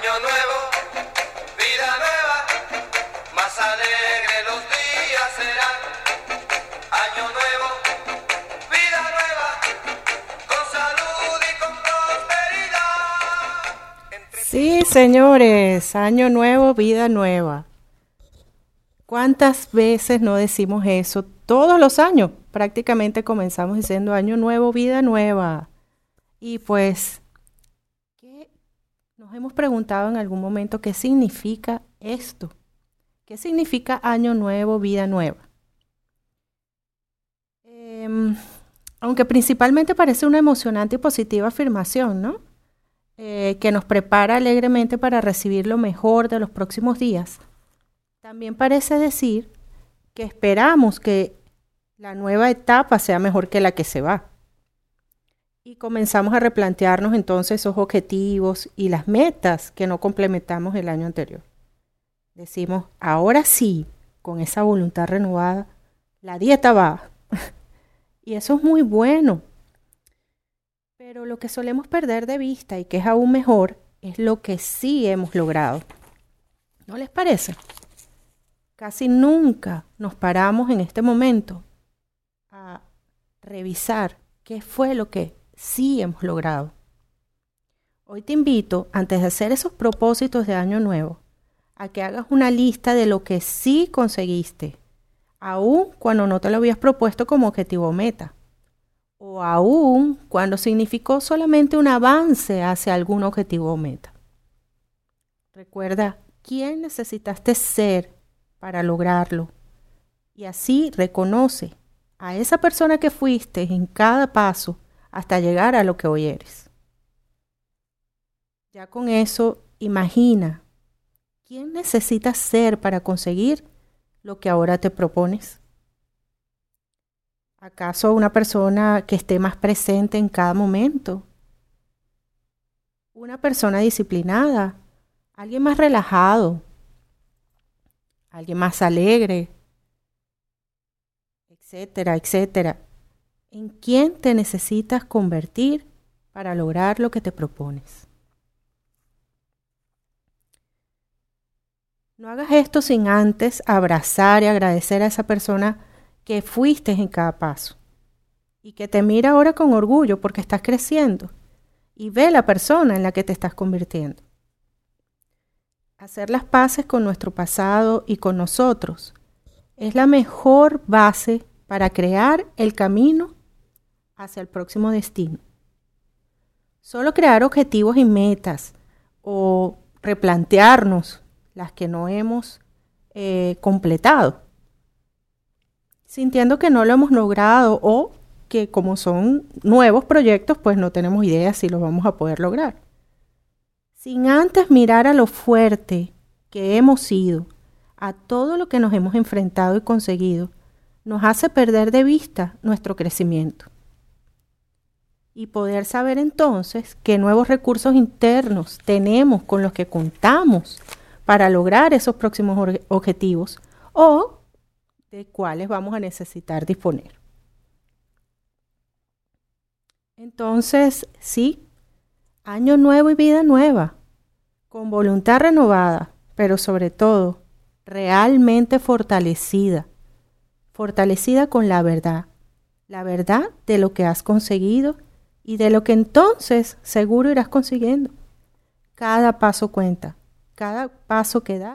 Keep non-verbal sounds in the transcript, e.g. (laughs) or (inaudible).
Año nuevo, vida nueva, más alegre los días serán. Año nuevo, vida nueva, con salud y con prosperidad. Sí, señores, año nuevo, vida nueva. ¿Cuántas veces no decimos eso? Todos los años prácticamente comenzamos diciendo año nuevo, vida nueva. Y pues, ¿qué nos hemos preguntado en algún momento qué significa esto? ¿Qué significa año nuevo, vida nueva? Em, aunque principalmente parece una emocionante y positiva afirmación, ¿no? Eh, que nos prepara alegremente para recibir lo mejor de los próximos días, también parece decir que esperamos que la nueva etapa sea mejor que la que se va. Y comenzamos a replantearnos entonces esos objetivos y las metas que no complementamos el año anterior. Decimos, ahora sí, con esa voluntad renovada, la dieta va. (laughs) y eso es muy bueno. Pero lo que solemos perder de vista y que es aún mejor es lo que sí hemos logrado. ¿No les parece? Casi nunca nos paramos en este momento a revisar qué fue lo que sí hemos logrado. Hoy te invito, antes de hacer esos propósitos de año nuevo, a que hagas una lista de lo que sí conseguiste, aun cuando no te lo habías propuesto como objetivo o meta, o aun cuando significó solamente un avance hacia algún objetivo o meta. Recuerda quién necesitaste ser para lograrlo y así reconoce a esa persona que fuiste en cada paso hasta llegar a lo que hoy eres. Ya con eso, imagina quién necesitas ser para conseguir lo que ahora te propones. ¿Acaso una persona que esté más presente en cada momento? ¿Una persona disciplinada? ¿Alguien más relajado? ¿Alguien más alegre? etcétera, etcétera. ¿En quién te necesitas convertir para lograr lo que te propones? No hagas esto sin antes abrazar y agradecer a esa persona que fuiste en cada paso y que te mira ahora con orgullo porque estás creciendo y ve la persona en la que te estás convirtiendo. Hacer las paces con nuestro pasado y con nosotros es la mejor base para crear el camino hacia el próximo destino. Solo crear objetivos y metas o replantearnos las que no hemos eh, completado, sintiendo que no lo hemos logrado o que como son nuevos proyectos, pues no tenemos idea si los vamos a poder lograr. Sin antes mirar a lo fuerte que hemos sido, a todo lo que nos hemos enfrentado y conseguido, nos hace perder de vista nuestro crecimiento. Y poder saber entonces qué nuevos recursos internos tenemos con los que contamos para lograr esos próximos objetivos o de cuáles vamos a necesitar disponer. Entonces, sí, año nuevo y vida nueva, con voluntad renovada, pero sobre todo realmente fortalecida fortalecida con la verdad, la verdad de lo que has conseguido y de lo que entonces seguro irás consiguiendo. Cada paso cuenta, cada paso que da